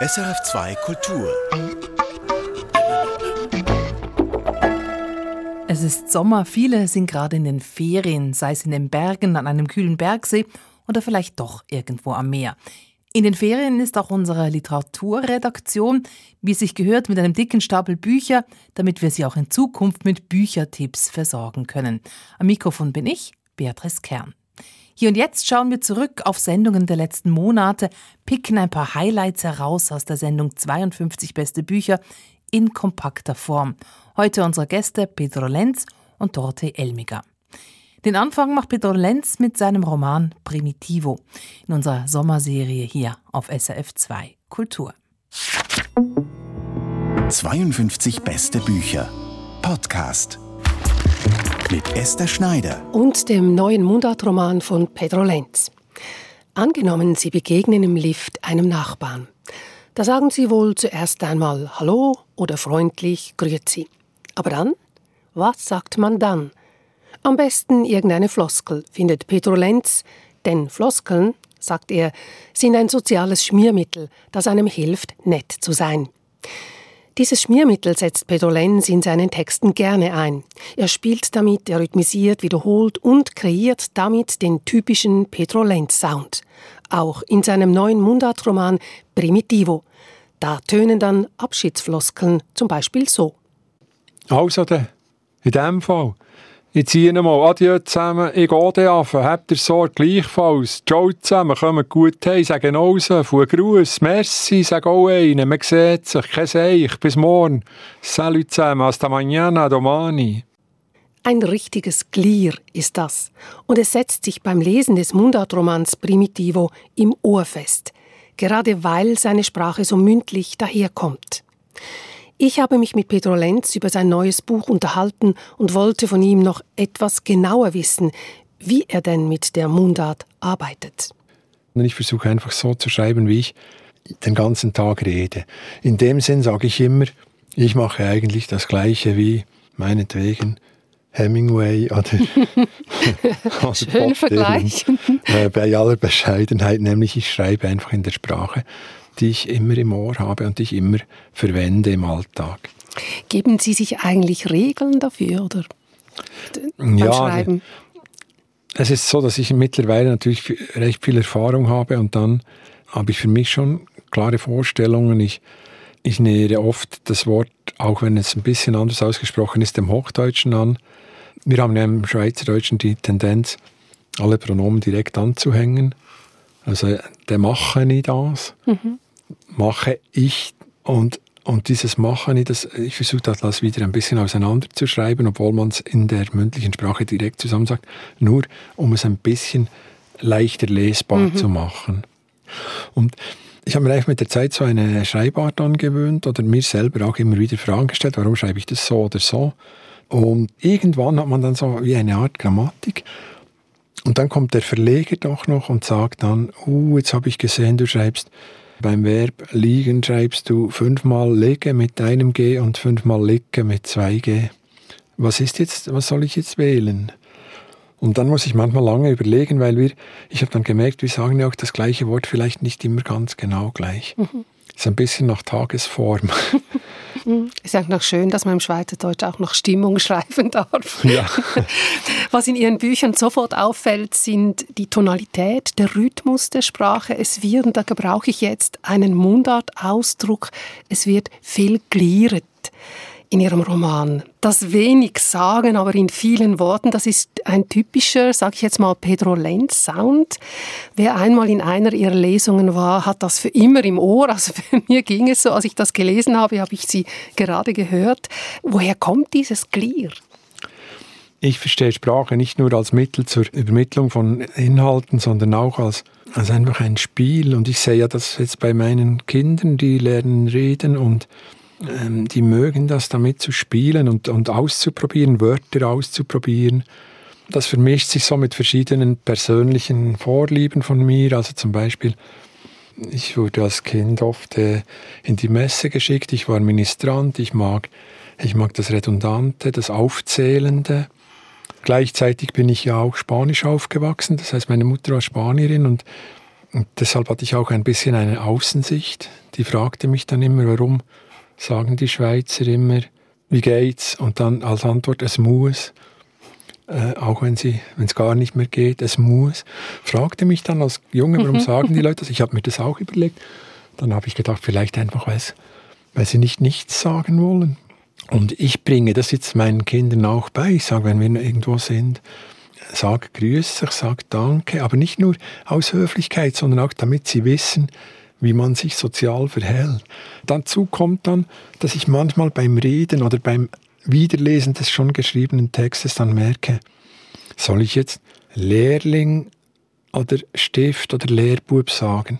SRF2 Kultur. Es ist Sommer, viele sind gerade in den Ferien, sei es in den Bergen, an einem kühlen Bergsee oder vielleicht doch irgendwo am Meer. In den Ferien ist auch unsere Literaturredaktion, wie es sich gehört, mit einem dicken Stapel Bücher, damit wir Sie auch in Zukunft mit Büchertipps versorgen können. Am Mikrofon bin ich, Beatrice Kern. Hier und jetzt schauen wir zurück auf Sendungen der letzten Monate, picken ein paar Highlights heraus aus der Sendung 52 beste Bücher in kompakter Form. Heute unsere Gäste Pedro Lenz und Dorothee Elmiger. Den Anfang macht Pedro Lenz mit seinem Roman Primitivo in unserer Sommerserie hier auf SRF 2 Kultur. 52 beste Bücher. Podcast. Mit Esther Schneider. Und dem neuen Mundartroman von Pedro Lenz. Angenommen, Sie begegnen im Lift einem Nachbarn. Da sagen Sie wohl zuerst einmal Hallo oder freundlich Grüezi. Aber dann? Was sagt man dann? Am besten irgendeine Floskel, findet Pedro Lenz, denn Floskeln, sagt er, sind ein soziales Schmiermittel, das einem hilft, nett zu sein. Dieses Schmiermittel setzt Pedro Lenz in seinen Texten gerne ein. Er spielt damit, er rhythmisiert, wiederholt und kreiert damit den typischen Pedro Lenz-Sound. Auch in seinem neuen Mundartroman Primitivo. Da tönen dann Abschiedsfloskeln zum Beispiel so. Also, in dem Fall ich ziehe mal Adieu zusammen, ich gehe dann auf, habt ihr Sorge gleichfalls. Ciao zusammen, kommt gut heim, sagen raus, von Gruß, merci, sag auch einen, man sieht sich, kein Seich, bis morgen. Salut zusammen, hasta mañana, domani. Ein richtiges Glier ist das. Und es setzt sich beim Lesen des Mundartromans Primitivo im Ohr fest, gerade weil seine Sprache so mündlich daherkommt. Ich habe mich mit Pedro Lenz über sein neues Buch unterhalten und wollte von ihm noch etwas genauer wissen, wie er denn mit der Mundart arbeitet. Ich versuche einfach so zu schreiben, wie ich den ganzen Tag rede. In dem Sinn sage ich immer, ich mache eigentlich das Gleiche wie meinetwegen Hemingway oder, oder Schön vergleichen. Äh, bei aller Bescheidenheit, nämlich ich schreibe einfach in der Sprache, die ich immer im Ohr habe und die ich immer verwende im Alltag. Geben Sie sich eigentlich Regeln dafür oder beim ja, Schreiben? Es ist so, dass ich mittlerweile natürlich recht viel Erfahrung habe und dann habe ich für mich schon klare Vorstellungen. Ich, ich nähere oft das Wort, auch wenn es ein bisschen anders ausgesprochen ist, dem Hochdeutschen an. Wir haben ja im Schweizerdeutschen die Tendenz, alle Pronomen direkt anzuhängen. Also der mache ich das. Mhm mache ich und, und dieses Machen, ich, das, ich versuche das wieder ein bisschen auseinanderzuschreiben, obwohl man es in der mündlichen Sprache direkt zusammen sagt, nur um es ein bisschen leichter lesbar mhm. zu machen. Und ich habe mir eigentlich mit der Zeit so eine Schreibart angewöhnt oder mir selber auch immer wieder Fragen gestellt, warum schreibe ich das so oder so. Und irgendwann hat man dann so wie eine Art Grammatik. Und dann kommt der Verleger doch noch und sagt dann, uh, jetzt habe ich gesehen, du schreibst beim Verb liegen schreibst du fünfmal lege mit einem G und fünfmal licke mit zwei G. Was ist jetzt, was soll ich jetzt wählen? Und dann muss ich manchmal lange überlegen, weil wir, ich habe dann gemerkt, wir sagen ja auch das gleiche Wort vielleicht nicht immer ganz genau gleich. Mhm. Ist ein bisschen nach Tagesform. Ist ja noch schön, dass man im Schweizerdeutsch auch noch Stimmung schreiben darf. Ja. Was in Ihren Büchern sofort auffällt, sind die Tonalität, der Rhythmus der Sprache. Es wird, und da gebrauche ich jetzt einen Mundartausdruck, es wird viel glieret in ihrem Roman. Das wenig sagen, aber in vielen Worten, das ist ein typischer, sage ich jetzt mal, Pedro Lenz Sound. Wer einmal in einer ihrer Lesungen war, hat das für immer im Ohr. Also für mir ging es so, als ich das gelesen habe, habe ich sie gerade gehört. Woher kommt dieses Glier? Ich verstehe Sprache nicht nur als Mittel zur Übermittlung von Inhalten, sondern auch als, als einfach ein Spiel. Und ich sehe ja das jetzt bei meinen Kindern, die lernen reden und ähm, die mögen das damit zu spielen und, und auszuprobieren, Wörter auszuprobieren. Das vermischt sich so mit verschiedenen persönlichen Vorlieben von mir. Also zum Beispiel, ich wurde als Kind oft äh, in die Messe geschickt. Ich war Ministrant. Ich mag, ich mag das Redundante, das Aufzählende. Gleichzeitig bin ich ja auch Spanisch aufgewachsen. Das heißt, meine Mutter war Spanierin und Und deshalb hatte ich auch ein bisschen eine Außensicht. Die fragte mich dann immer, warum sagen die Schweizer immer, wie geht's? Und dann als Antwort, es muss. Äh, auch wenn es gar nicht mehr geht, es muss. Fragte mich dann als Junge, warum sagen die Leute das? Ich habe mir das auch überlegt. Dann habe ich gedacht, vielleicht einfach, weil sie nicht nichts sagen wollen. Und ich bringe das jetzt meinen Kindern auch bei. Ich sage, wenn wir irgendwo sind, sag Grüße, sag Danke, aber nicht nur aus Höflichkeit, sondern auch damit sie wissen, wie man sich sozial verhält. Dazu kommt dann, dass ich manchmal beim Reden oder beim Wiederlesen des schon geschriebenen Textes dann merke, soll ich jetzt Lehrling oder Stift oder Lehrbub sagen?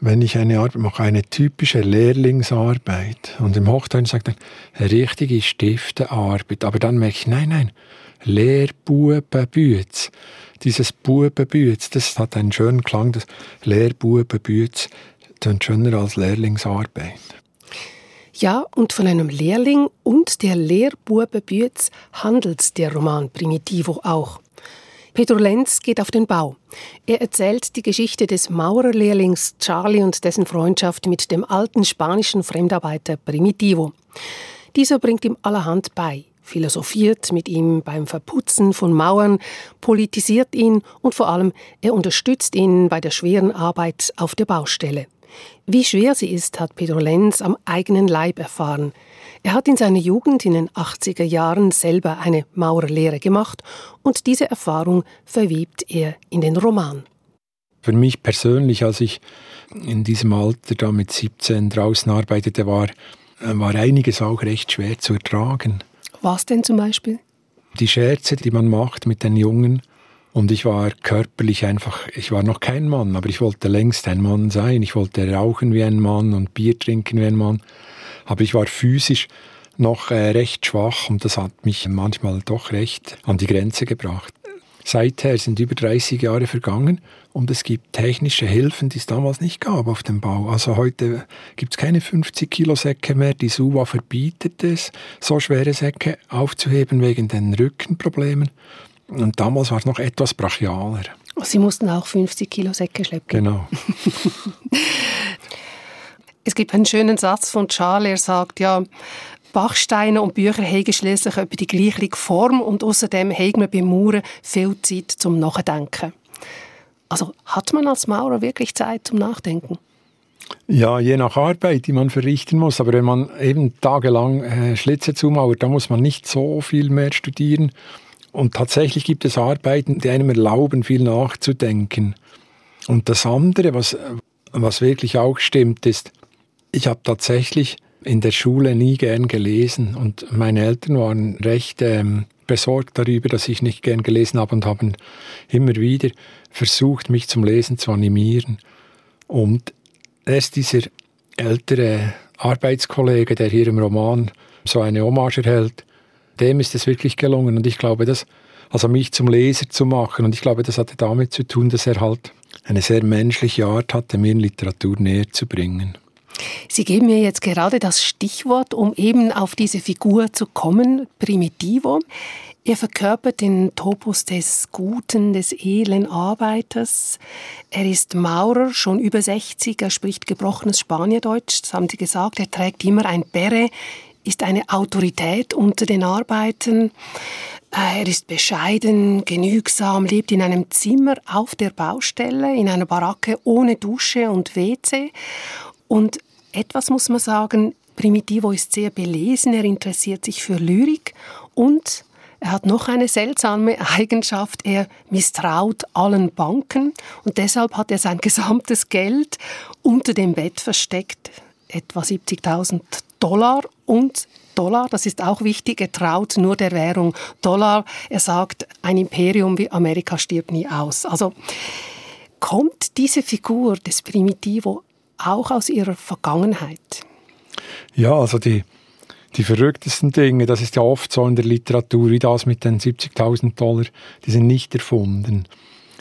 Wenn ich eine Arbeit mache, eine typische Lehrlingsarbeit und im Hochdeutsch sagt er, richtige Stiftearbeit, aber dann merke ich, nein, nein, Lehrbubenbütz. Dieses Bubenbütz, das hat einen schönen Klang, das Lehrbubenbütz klingt schöner als Lehrlingsarbeit. Ja, und von einem Lehrling und der Lehrbubenbütz handelt der Roman Primitivo auch. Pedro Lenz geht auf den Bau. Er erzählt die Geschichte des Maurerlehrlings Charlie und dessen Freundschaft mit dem alten spanischen Fremdarbeiter Primitivo. Dieser bringt ihm allerhand bei philosophiert mit ihm beim Verputzen von Mauern, politisiert ihn und vor allem er unterstützt ihn bei der schweren Arbeit auf der Baustelle. Wie schwer sie ist, hat Pedro Lenz am eigenen Leib erfahren. Er hat in seiner Jugend in den 80er Jahren selber eine Maurerlehre gemacht und diese Erfahrung verwebt er in den Roman. Für mich persönlich, als ich in diesem Alter da mit 17 draußen arbeitete, war, war einiges auch recht schwer zu ertragen. Was denn zum Beispiel? Die Scherze, die man macht mit den Jungen. Und ich war körperlich einfach, ich war noch kein Mann, aber ich wollte längst ein Mann sein. Ich wollte rauchen wie ein Mann und Bier trinken wie ein Mann. Aber ich war physisch noch äh, recht schwach und das hat mich manchmal doch recht an die Grenze gebracht. Seither sind über 30 Jahre vergangen und es gibt technische Hilfen, die es damals nicht gab auf dem Bau. Also heute gibt es keine 50 Kilo Säcke mehr. Die SUVA verbietet es, so schwere Säcke aufzuheben wegen den Rückenproblemen. Und damals war es noch etwas brachialer. Sie mussten auch 50 Kilo Säcke schleppen. Genau. es gibt einen schönen Satz von Charles, er sagt, ja, Bachsteine und Bücher haben schließlich etwa die gleiche Form und außerdem haben wir beim Mauern viel Zeit zum Nachdenken. Also hat man als Maurer wirklich Zeit zum Nachdenken? Ja, je nach Arbeit, die man verrichten muss. Aber wenn man eben tagelang äh, Schlitze zumauert, da muss man nicht so viel mehr studieren. Und tatsächlich gibt es Arbeiten, die einem erlauben, viel nachzudenken. Und das andere, was, was wirklich auch stimmt, ist, ich habe tatsächlich in der Schule nie gern gelesen und meine Eltern waren recht ähm, besorgt darüber, dass ich nicht gern gelesen habe und haben immer wieder versucht, mich zum Lesen zu animieren. Und erst dieser ältere Arbeitskollege, der hier im Roman so eine Hommage erhält, dem ist es wirklich gelungen und ich glaube, dass also mich zum Leser zu machen und ich glaube, das hatte damit zu tun, dass er halt eine sehr menschliche Art hatte, mir Literatur näher zu bringen. Sie geben mir jetzt gerade das Stichwort, um eben auf diese Figur zu kommen, Primitivo. Er verkörpert den Topos des guten, des edlen Arbeiters. Er ist Maurer, schon über 60, er spricht gebrochenes Spaniendeutsch, das haben Sie gesagt. Er trägt immer ein Beret, ist eine Autorität unter den Arbeitern. Er ist bescheiden, genügsam, lebt in einem Zimmer auf der Baustelle, in einer Baracke ohne Dusche und WC und etwas muss man sagen, Primitivo ist sehr belesen, er interessiert sich für Lyrik und er hat noch eine seltsame Eigenschaft, er misstraut allen Banken und deshalb hat er sein gesamtes Geld unter dem Bett versteckt, etwa 70.000 Dollar und Dollar, das ist auch wichtig, er traut nur der Währung Dollar. Er sagt, ein Imperium wie Amerika stirbt nie aus. Also kommt diese Figur des Primitivo auch aus ihrer Vergangenheit? Ja, also die, die verrücktesten Dinge, das ist ja oft so in der Literatur, wie das mit den 70.000 Dollar, die sind nicht erfunden.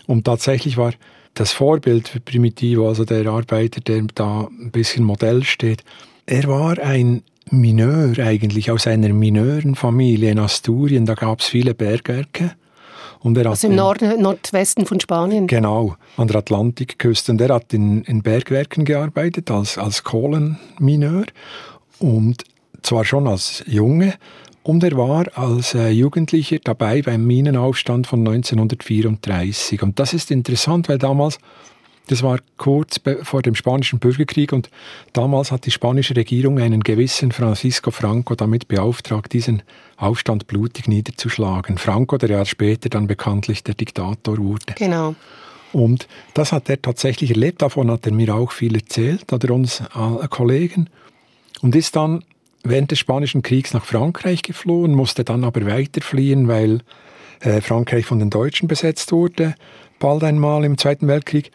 Und tatsächlich war das Vorbild für Primitivo, also der Arbeiter, der da ein bisschen Modell steht, er war ein Mineur eigentlich aus einer Mineurenfamilie in Asturien. Da gab es viele Bergwerke Und er also im Nord Nordwesten von Spanien? Genau, an der Atlantikküste. Und er hat in, in Bergwerken gearbeitet als, als Kohlenmineur und zwar schon als Junge. Und er war als äh, Jugendlicher dabei beim Minenaufstand von 1934. Und das ist interessant, weil damals das war kurz vor dem Spanischen Bürgerkrieg und damals hat die spanische Regierung einen gewissen Francisco Franco damit beauftragt, diesen Aufstand blutig niederzuschlagen. Franco, der Jahr später dann bekanntlich der Diktator wurde. Genau. Und das hat er tatsächlich erlebt. Davon hat er mir auch viel erzählt, hat er uns äh, Kollegen. Und ist dann während des Spanischen Kriegs nach Frankreich geflohen, musste dann aber weiterfliehen, weil äh, Frankreich von den Deutschen besetzt wurde, bald einmal im Zweiten Weltkrieg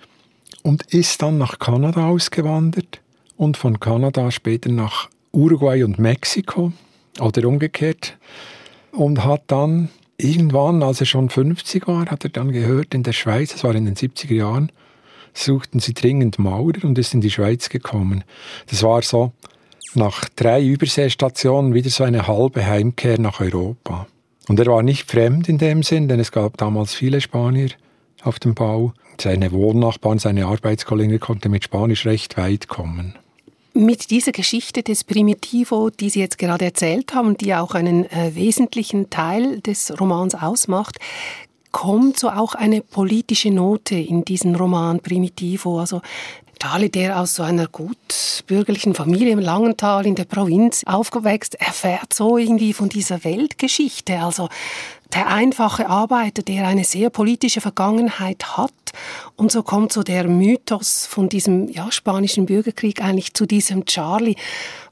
und ist dann nach Kanada ausgewandert und von Kanada später nach Uruguay und Mexiko oder umgekehrt und hat dann irgendwann, als er schon 50 war, hat er dann gehört, in der Schweiz, das war in den 70er Jahren, suchten sie dringend Maurer und ist in die Schweiz gekommen. Das war so nach drei Überseestationen wieder so eine halbe Heimkehr nach Europa. Und er war nicht fremd in dem Sinn, denn es gab damals viele Spanier auf dem Bau. Seine Wohnnachbarn, seine Arbeitskollegen konnten mit Spanisch recht weit kommen. Mit dieser Geschichte des Primitivo, die Sie jetzt gerade erzählt haben, die auch einen äh, wesentlichen Teil des Romans ausmacht, kommt so auch eine politische Note in diesen Roman Primitivo. Also Charlie, der aus so einer gut bürgerlichen Familie im Langental in der Provinz aufgewächst, erfährt so irgendwie von dieser Weltgeschichte. Also der einfache Arbeiter, der eine sehr politische Vergangenheit hat. Und so kommt so der Mythos von diesem ja, spanischen Bürgerkrieg eigentlich zu diesem Charlie.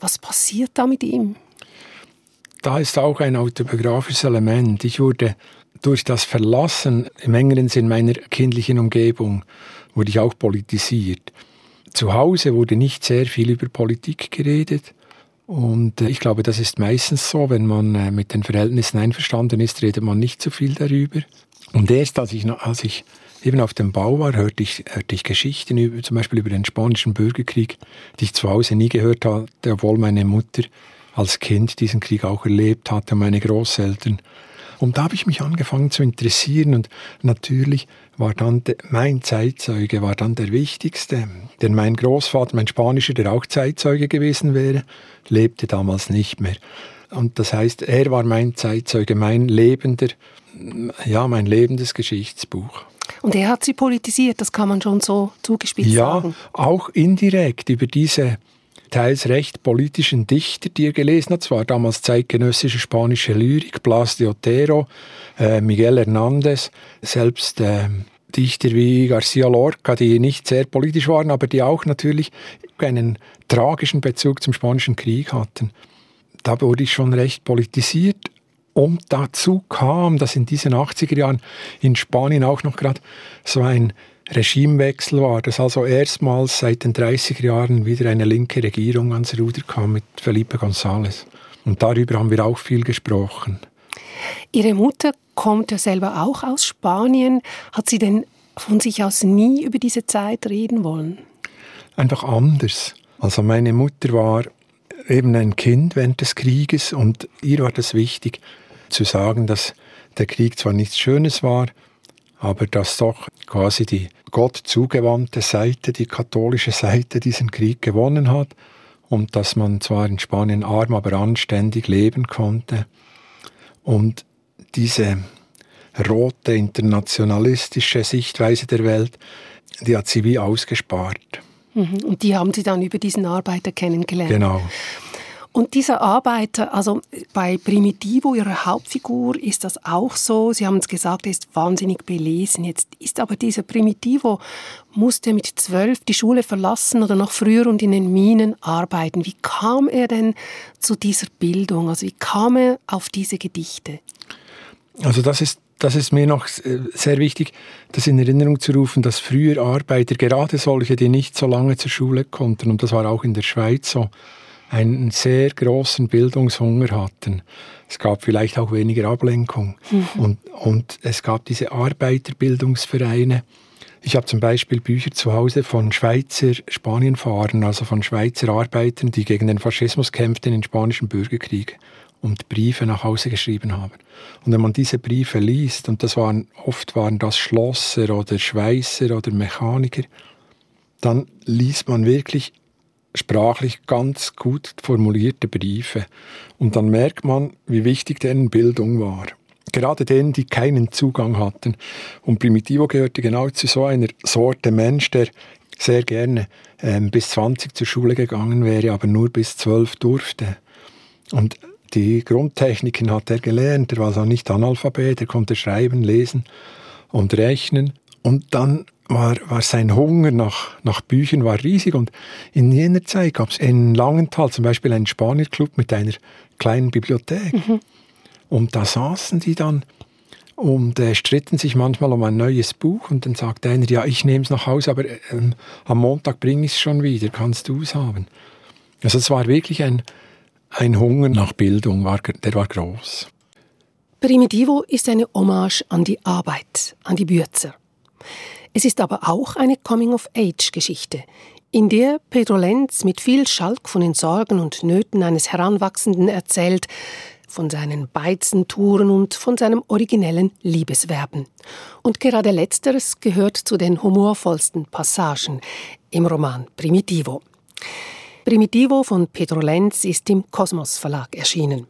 Was passiert da mit ihm? Da ist auch ein autobiografisches Element. Ich wurde durch das Verlassen im engeren Sinn meiner kindlichen Umgebung, wurde ich auch politisiert. Zu Hause wurde nicht sehr viel über Politik geredet. Und äh, ich glaube, das ist meistens so, wenn man äh, mit den Verhältnissen einverstanden ist, redet man nicht so viel darüber. Und erst als ich, als ich eben auf dem Bau war, hörte ich, hörte ich Geschichten über, zum Beispiel über den spanischen Bürgerkrieg, die ich zu Hause nie gehört hatte, obwohl meine Mutter als Kind diesen Krieg auch erlebt hatte, meine Großeltern. Und da habe ich mich angefangen zu interessieren und natürlich war dann de, mein Zeitzeuge war dann der wichtigste, denn mein Großvater, mein Spanischer, der auch Zeitzeuge gewesen wäre, lebte damals nicht mehr. Und das heißt, er war mein Zeitzeuge, mein lebender, ja, mein lebendes Geschichtsbuch. Und er hat sie politisiert, das kann man schon so zugespitzt ja, sagen. Ja, auch indirekt über diese teils recht politischen Dichter, die er gelesen hat. Es war damals zeitgenössische spanische Lyrik, Blas de Otero, äh, Miguel Hernández, selbst äh, Dichter wie Garcia Lorca, die nicht sehr politisch waren, aber die auch natürlich einen tragischen Bezug zum Spanischen Krieg hatten. Da wurde ich schon recht politisiert. Und dazu kam, dass in diesen 80er Jahren in Spanien auch noch gerade so ein Regimewechsel war, dass also erstmals seit den 30er Jahren wieder eine linke Regierung ans Ruder kam mit Felipe González. Und darüber haben wir auch viel gesprochen. Ihre Mutter kommt ja selber auch aus Spanien. Hat sie denn von sich aus nie über diese Zeit reden wollen? Einfach anders. Also meine Mutter war eben ein Kind während des Krieges und ihr war das wichtig zu sagen, dass der Krieg zwar nichts Schönes war, aber dass doch quasi die Gott zugewandte Seite, die katholische Seite diesen Krieg gewonnen hat und dass man zwar in Spanien arm, aber anständig leben konnte. Und diese rote internationalistische Sichtweise der Welt, die hat sie wie ausgespart. Mhm. Und die haben Sie dann über diesen Arbeiter kennengelernt. Genau. Und dieser Arbeiter, also bei Primitivo, ihrer Hauptfigur, ist das auch so. Sie haben es gesagt, er ist wahnsinnig belesen. Jetzt ist aber dieser Primitivo, musste mit zwölf die Schule verlassen oder noch früher und in den Minen arbeiten. Wie kam er denn zu dieser Bildung? Also wie kam er auf diese Gedichte? Also das ist das ist mir noch äh, sehr wichtig, das in Erinnerung zu rufen, dass früher Arbeiter, gerade solche, die nicht so lange zur Schule konnten, und das war auch in der Schweiz so, einen sehr großen Bildungshunger hatten. Es gab vielleicht auch weniger Ablenkung. Mhm. Und, und es gab diese Arbeiterbildungsvereine. Ich habe zum Beispiel Bücher zu Hause von Schweizer Spanienfahrern, also von Schweizer Arbeitern, die gegen den Faschismus kämpften im spanischen Bürgerkrieg. und Briefe nach Hause geschrieben haben. Und wenn man diese Briefe liest, und das waren oft waren das Schlosser oder Schweißer oder Mechaniker, dann liest man wirklich sprachlich ganz gut formulierte Briefe. Und dann merkt man, wie wichtig deren Bildung war. Gerade denen, die keinen Zugang hatten. Und Primitivo gehörte genau zu so einer Sorte Mensch, der sehr gerne ähm, bis 20 zur Schule gegangen wäre, aber nur bis 12 durfte. Und die Grundtechniken hat er gelernt. Er war also nicht Analphabet, er konnte schreiben, lesen und rechnen. Und dann war, war sein Hunger nach, nach Büchern war riesig. Und in jener Zeit gab es in Langenthal zum Beispiel einen Spanierclub mit einer kleinen Bibliothek. Mhm. Und da saßen die dann und äh, stritten sich manchmal um ein neues Buch und dann sagte einer, ja, ich nehme es nach Hause, aber äh, am Montag bringe ich es schon wieder, kannst du es haben. Also es war wirklich ein, ein Hunger nach Bildung, war, der war groß. Primitivo ist eine Hommage an die Arbeit, an die Bürzer. Es ist aber auch eine Coming-of-Age-Geschichte, in der Pedro Lenz mit viel Schalk von den Sorgen und Nöten eines Heranwachsenden erzählt, von seinen Beizentouren und von seinem originellen Liebeswerben. Und gerade letzteres gehört zu den humorvollsten Passagen im Roman Primitivo. Primitivo von Pedro Lenz ist im Kosmos Verlag erschienen.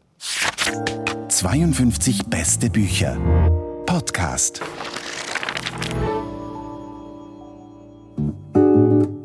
52 beste Bücher. Podcast. Música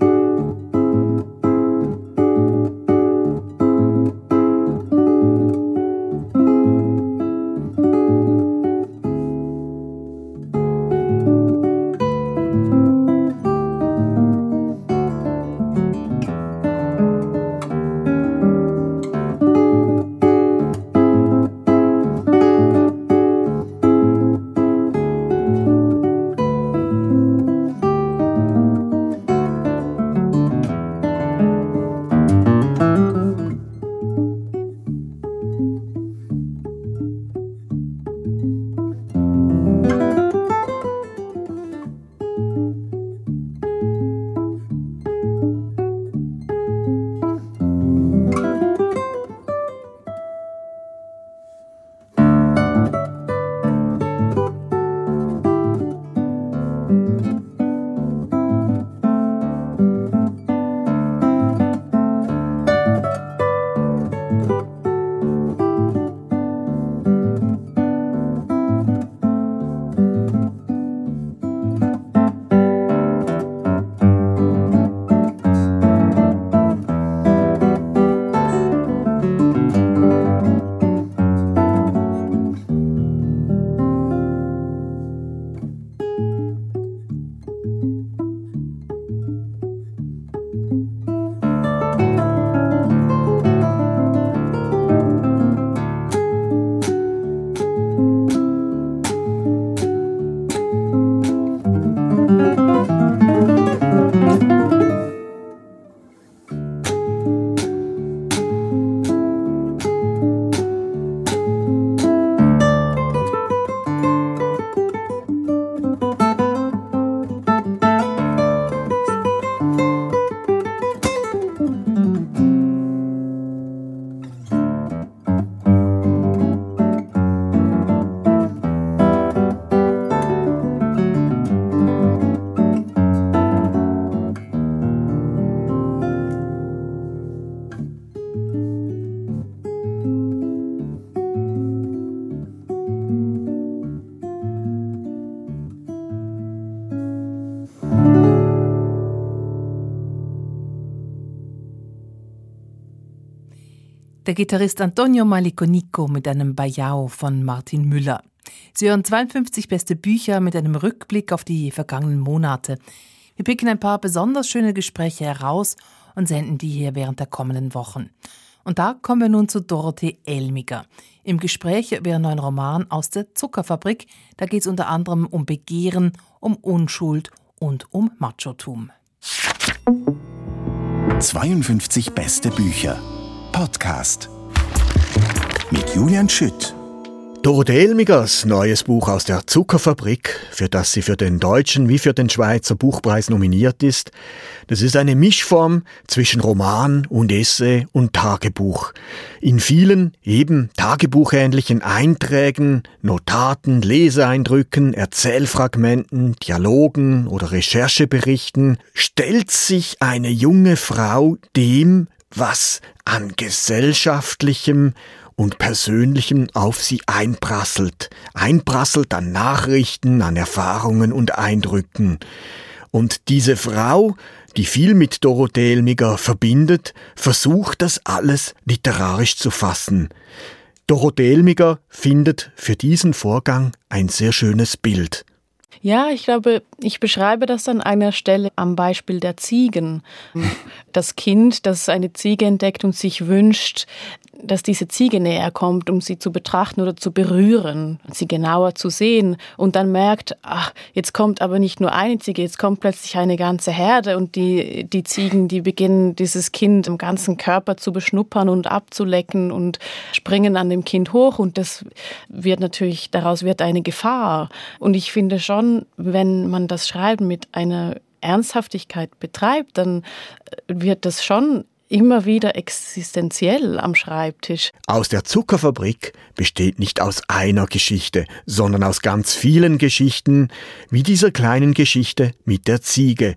der Gitarrist Antonio Maliconico mit einem Bayao von Martin Müller. Sie hören 52 beste Bücher mit einem Rückblick auf die vergangenen Monate. Wir picken ein paar besonders schöne Gespräche heraus und senden die hier während der kommenden Wochen. Und da kommen wir nun zu Dorothee Elmiger. Im Gespräch über ihren neuen Roman aus der Zuckerfabrik. Da geht es unter anderem um Begehren, um Unschuld und um Machotum. 52 beste Bücher. Podcast mit Julian Schütt. Dorothee Elmigers neues Buch aus der Zuckerfabrik, für das sie für den deutschen wie für den Schweizer Buchpreis nominiert ist, das ist eine Mischform zwischen Roman und Essay und Tagebuch. In vielen eben tagebuchähnlichen Einträgen, Notaten, Leseeindrücken, Erzählfragmenten, Dialogen oder Rechercheberichten stellt sich eine junge Frau dem, was an gesellschaftlichem und Persönlichem auf sie einprasselt, einprasselt an Nachrichten, an Erfahrungen und Eindrücken. Und diese Frau, die viel mit Dorothee Elmiger verbindet, versucht das alles literarisch zu fassen. Dorothee Elmiger findet für diesen Vorgang ein sehr schönes Bild. Ja, ich glaube, ich beschreibe das an einer Stelle am Beispiel der Ziegen. Das Kind, das eine Ziege entdeckt und sich wünscht, dass diese Ziege näher kommt, um sie zu betrachten oder zu berühren, sie genauer zu sehen und dann merkt, ach, jetzt kommt aber nicht nur eine Ziege, jetzt kommt plötzlich eine ganze Herde und die, die Ziegen, die beginnen dieses Kind im ganzen Körper zu beschnuppern und abzulecken und springen an dem Kind hoch und das wird natürlich, daraus wird eine Gefahr. Und ich finde schon, wenn man das Schreiben mit einer Ernsthaftigkeit betreibt, dann wird das schon immer wieder existenziell am Schreibtisch. Aus der Zuckerfabrik besteht nicht aus einer Geschichte, sondern aus ganz vielen Geschichten, wie dieser kleinen Geschichte mit der Ziege.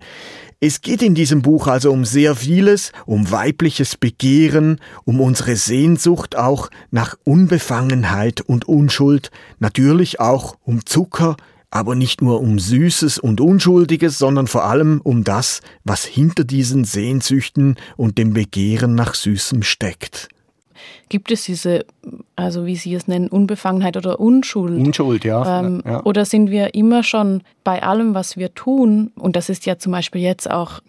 Es geht in diesem Buch also um sehr vieles, um weibliches Begehren, um unsere Sehnsucht auch nach Unbefangenheit und Unschuld, natürlich auch um Zucker, aber nicht nur um Süßes und Unschuldiges, sondern vor allem um das, was hinter diesen Sehnsüchten und dem Begehren nach Süßem steckt. Gibt es diese, also wie Sie es nennen, Unbefangenheit oder Unschuld? Unschuld, ja. Ähm, ja. Oder sind wir immer schon bei allem, was wir tun, und das ist ja zum Beispiel jetzt auch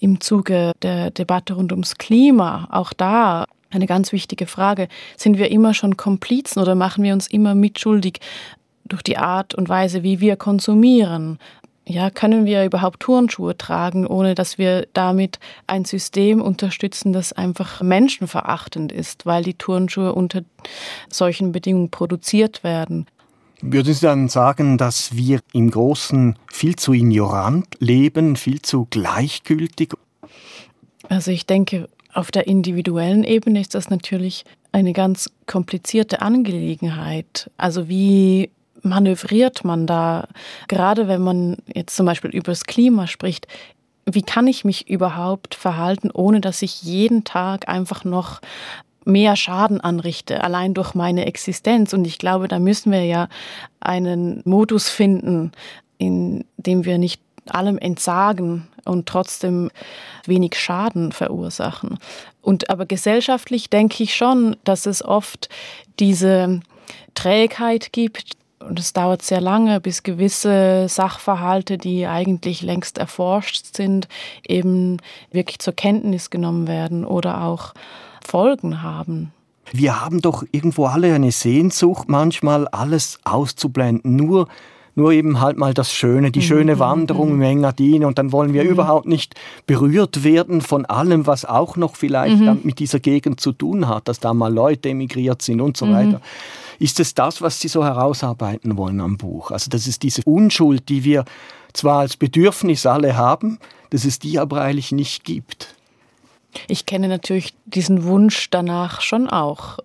im Zuge der Debatte rund ums Klima, auch da eine ganz wichtige Frage. Sind wir immer schon Komplizen oder machen wir uns immer mitschuldig durch die Art und Weise, wie wir konsumieren. Ja, können wir überhaupt Turnschuhe tragen, ohne dass wir damit ein System unterstützen, das einfach menschenverachtend ist, weil die Turnschuhe unter solchen Bedingungen produziert werden? Würden Sie dann sagen, dass wir im Großen viel zu ignorant leben, viel zu gleichgültig? Also ich denke, auf der individuellen Ebene ist das natürlich eine ganz komplizierte Angelegenheit. Also wie manövriert man da? Gerade wenn man jetzt zum Beispiel über das Klima spricht, wie kann ich mich überhaupt verhalten, ohne dass ich jeden Tag einfach noch mehr Schaden anrichte, allein durch meine Existenz. Und ich glaube, da müssen wir ja einen Modus finden, in dem wir nicht allem entsagen und trotzdem wenig Schaden verursachen. Und aber gesellschaftlich denke ich schon, dass es oft diese Trägheit gibt, und es dauert sehr lange, bis gewisse Sachverhalte, die eigentlich längst erforscht sind, eben wirklich zur Kenntnis genommen werden oder auch Folgen haben. Wir haben doch irgendwo alle eine Sehnsucht, manchmal alles auszublenden, nur nur eben halt mal das Schöne, die schöne mhm. Wanderung im Engadin und dann wollen wir mhm. überhaupt nicht berührt werden von allem, was auch noch vielleicht mhm. mit dieser Gegend zu tun hat, dass da mal Leute emigriert sind und so mhm. weiter. Ist es das, was Sie so herausarbeiten wollen am Buch? Also das ist diese Unschuld, die wir zwar als Bedürfnis alle haben, dass es die aber eigentlich nicht gibt. Ich kenne natürlich diesen Wunsch danach schon auch.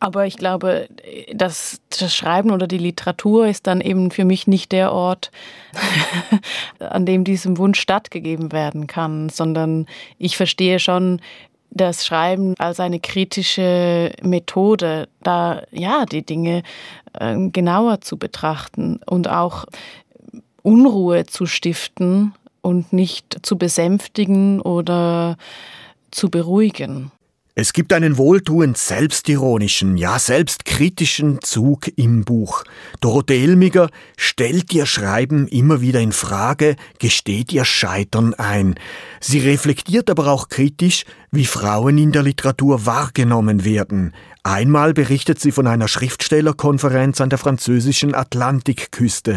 Aber ich glaube, dass das Schreiben oder die Literatur ist dann eben für mich nicht der Ort, an dem diesem Wunsch stattgegeben werden kann, sondern ich verstehe schon das Schreiben als eine kritische Methode, da ja die Dinge äh, genauer zu betrachten und auch Unruhe zu stiften und nicht zu besänftigen oder zu beruhigen. Es gibt einen wohltuend selbstironischen, ja selbstkritischen Zug im Buch. Dorothee Elmiger stellt ihr Schreiben immer wieder in Frage, gesteht ihr Scheitern ein. Sie reflektiert aber auch kritisch, wie Frauen in der Literatur wahrgenommen werden. Einmal berichtet sie von einer Schriftstellerkonferenz an der französischen Atlantikküste.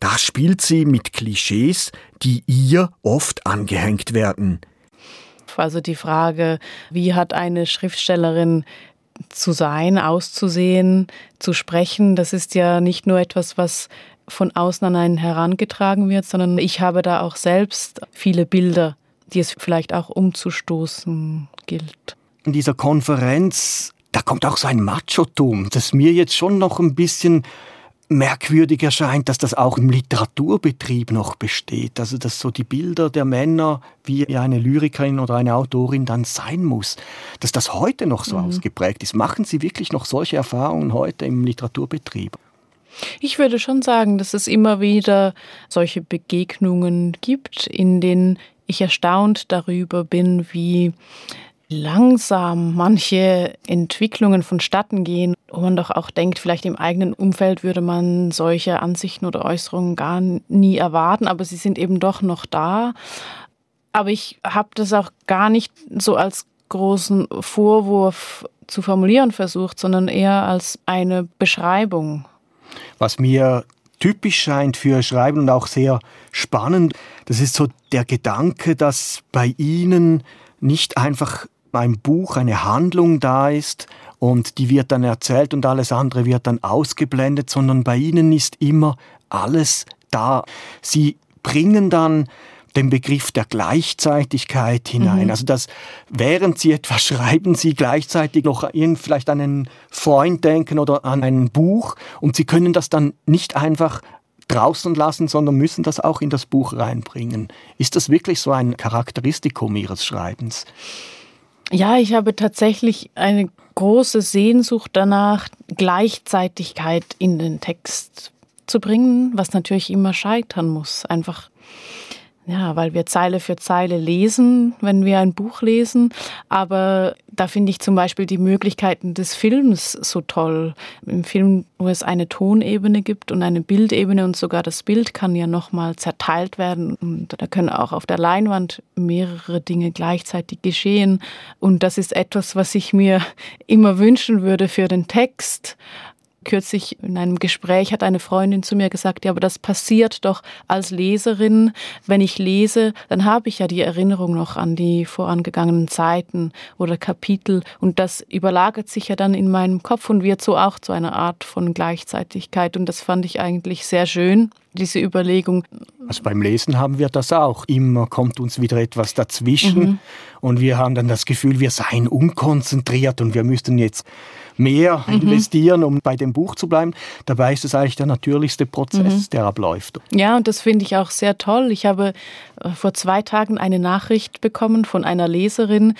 Da spielt sie mit Klischees, die ihr oft angehängt werden. Also die Frage, wie hat eine Schriftstellerin zu sein, auszusehen, zu sprechen, das ist ja nicht nur etwas, was von außen an einen herangetragen wird, sondern ich habe da auch selbst viele Bilder, die es vielleicht auch umzustoßen gilt. In dieser Konferenz, da kommt auch so ein Machotum, das mir jetzt schon noch ein bisschen merkwürdig erscheint, dass das auch im Literaturbetrieb noch besteht. Also dass so die Bilder der Männer, wie eine Lyrikerin oder eine Autorin dann sein muss, dass das heute noch so mhm. ausgeprägt ist. Machen Sie wirklich noch solche Erfahrungen heute im Literaturbetrieb? Ich würde schon sagen, dass es immer wieder solche Begegnungen gibt, in denen ich erstaunt darüber bin, wie langsam manche Entwicklungen vonstatten gehen, wo man doch auch denkt, vielleicht im eigenen Umfeld würde man solche Ansichten oder Äußerungen gar nie erwarten, aber sie sind eben doch noch da. Aber ich habe das auch gar nicht so als großen Vorwurf zu formulieren versucht, sondern eher als eine Beschreibung was mir typisch scheint für Schreiben und auch sehr spannend, das ist so der Gedanke, dass bei Ihnen nicht einfach ein Buch, eine Handlung da ist und die wird dann erzählt und alles andere wird dann ausgeblendet, sondern bei Ihnen ist immer alles da. Sie bringen dann den Begriff der Gleichzeitigkeit hinein. Mhm. Also dass während Sie etwas schreiben, Sie gleichzeitig noch vielleicht an einen Freund denken oder an ein Buch und Sie können das dann nicht einfach draußen lassen, sondern müssen das auch in das Buch reinbringen. Ist das wirklich so ein Charakteristikum Ihres Schreibens? Ja, ich habe tatsächlich eine große Sehnsucht danach, Gleichzeitigkeit in den Text zu bringen, was natürlich immer scheitern muss. Einfach ja, weil wir Zeile für Zeile lesen, wenn wir ein Buch lesen. Aber da finde ich zum Beispiel die Möglichkeiten des Films so toll. Im Film, wo es eine Tonebene gibt und eine Bildebene und sogar das Bild kann ja nochmal zerteilt werden. Und da können auch auf der Leinwand mehrere Dinge gleichzeitig geschehen. Und das ist etwas, was ich mir immer wünschen würde für den Text kürzlich in einem Gespräch hat eine Freundin zu mir gesagt, ja, aber das passiert doch als Leserin. Wenn ich lese, dann habe ich ja die Erinnerung noch an die vorangegangenen Zeiten oder Kapitel und das überlagert sich ja dann in meinem Kopf und wird so auch zu einer Art von Gleichzeitigkeit und das fand ich eigentlich sehr schön diese Überlegung. Also beim Lesen haben wir das auch. Immer kommt uns wieder etwas dazwischen mhm. und wir haben dann das Gefühl, wir seien unkonzentriert und wir müssten jetzt mehr mhm. investieren, um bei dem Buch zu bleiben. Dabei ist es eigentlich der natürlichste Prozess, mhm. der abläuft. Ja, und das finde ich auch sehr toll. Ich habe äh, vor zwei Tagen eine Nachricht bekommen von einer Leserin,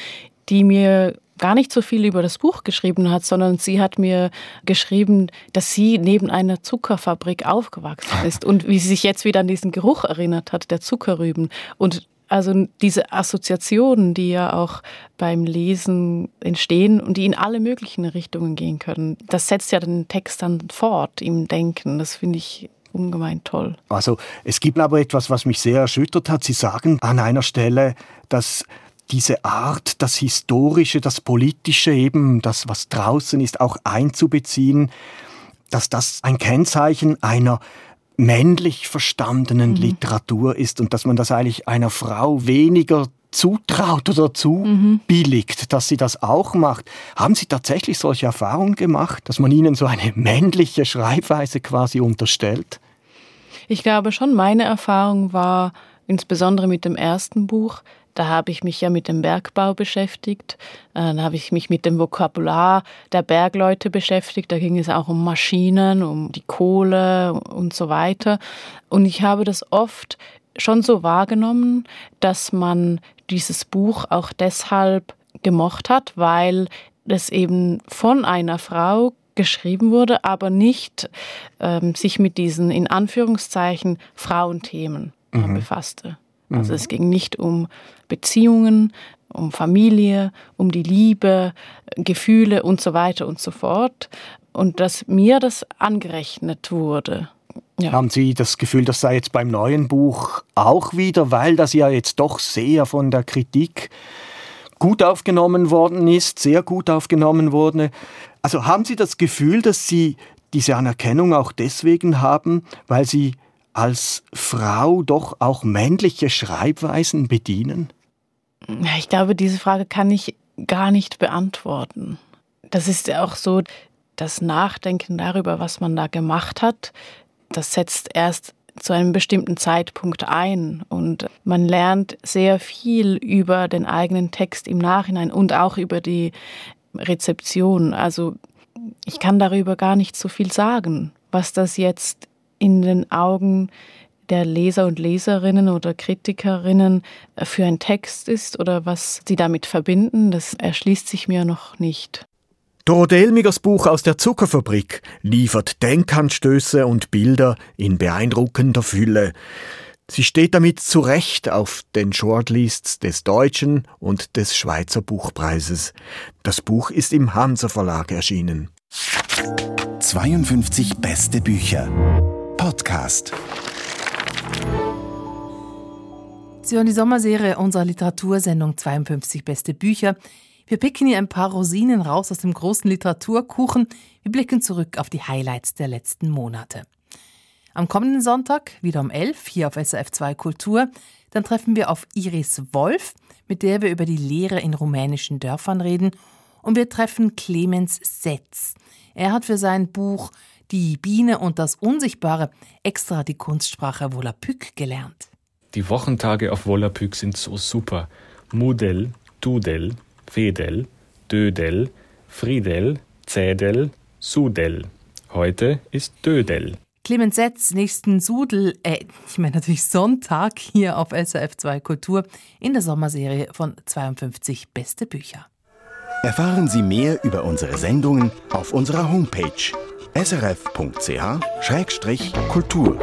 die mir gar nicht so viel über das Buch geschrieben hat, sondern sie hat mir geschrieben, dass sie neben einer Zuckerfabrik aufgewachsen ist und wie sie sich jetzt wieder an diesen Geruch erinnert hat, der Zuckerrüben. Und also diese Assoziationen, die ja auch beim Lesen entstehen und die in alle möglichen Richtungen gehen können, das setzt ja den Text dann fort im Denken. Das finde ich ungemein toll. Also es gibt aber etwas, was mich sehr erschüttert hat. Sie sagen an einer Stelle, dass diese Art, das Historische, das Politische, eben das, was draußen ist, auch einzubeziehen, dass das ein Kennzeichen einer männlich verstandenen mhm. Literatur ist und dass man das eigentlich einer Frau weniger zutraut oder zubilligt, mhm. dass sie das auch macht. Haben Sie tatsächlich solche Erfahrungen gemacht, dass man Ihnen so eine männliche Schreibweise quasi unterstellt? Ich glaube schon, meine Erfahrung war insbesondere mit dem ersten Buch, da habe ich mich ja mit dem Bergbau beschäftigt. Äh, dann habe ich mich mit dem Vokabular der Bergleute beschäftigt. Da ging es auch um Maschinen, um die Kohle und so weiter. Und ich habe das oft schon so wahrgenommen, dass man dieses Buch auch deshalb gemocht hat, weil es eben von einer Frau geschrieben wurde, aber nicht ähm, sich mit diesen in Anführungszeichen Frauenthemen mhm. befasste. Also mhm. es ging nicht um Beziehungen, um Familie, um die Liebe, Gefühle und so weiter und so fort. Und dass mir das angerechnet wurde. Ja. Haben Sie das Gefühl, das sei jetzt beim neuen Buch auch wieder, weil das ja jetzt doch sehr von der Kritik gut aufgenommen worden ist, sehr gut aufgenommen wurde. Also haben Sie das Gefühl, dass Sie diese Anerkennung auch deswegen haben, weil Sie als Frau doch auch männliche Schreibweisen bedienen? Ich glaube, diese Frage kann ich gar nicht beantworten. das ist ja auch so, das Nachdenken darüber, was man da gemacht hat, das setzt erst zu einem bestimmten Zeitpunkt ein und man lernt sehr viel über den eigenen Text im Nachhinein und auch über die Rezeption. Also ich kann darüber gar nicht so viel sagen, was das jetzt in den Augen der Leser und Leserinnen oder Kritikerinnen für ein Text ist oder was sie damit verbinden, das erschließt sich mir noch nicht. Dorothee Elmigers Buch aus der Zuckerfabrik liefert Denkanstöße und Bilder in beeindruckender Fülle. Sie steht damit zu Recht auf den Shortlists des Deutschen und des Schweizer Buchpreises. Das Buch ist im Hansa Verlag erschienen. 52 beste Bücher. Podcast. Sie hören die Sommerserie unserer Literatursendung 52 beste Bücher. Wir picken hier ein paar Rosinen raus aus dem großen Literaturkuchen. Wir blicken zurück auf die Highlights der letzten Monate. Am kommenden Sonntag, wieder um 11, hier auf SRF 2 Kultur, dann treffen wir auf Iris Wolf, mit der wir über die Lehre in rumänischen Dörfern reden. Und wir treffen Clemens Setz. Er hat für sein Buch Die Biene und das Unsichtbare extra die Kunstsprache Volapük gelernt. Die Wochentage auf Volapük sind so super. Mudel, Tudel, Fedel, Dödel, Friedel, Zädel, Sudel. Heute ist Dödel. Clemens Setz, nächsten Sudel, äh, ich meine natürlich Sonntag hier auf SRF 2 Kultur in der Sommerserie von 52 Beste Bücher. Erfahren Sie mehr über unsere Sendungen auf unserer Homepage srf.ch-kultur.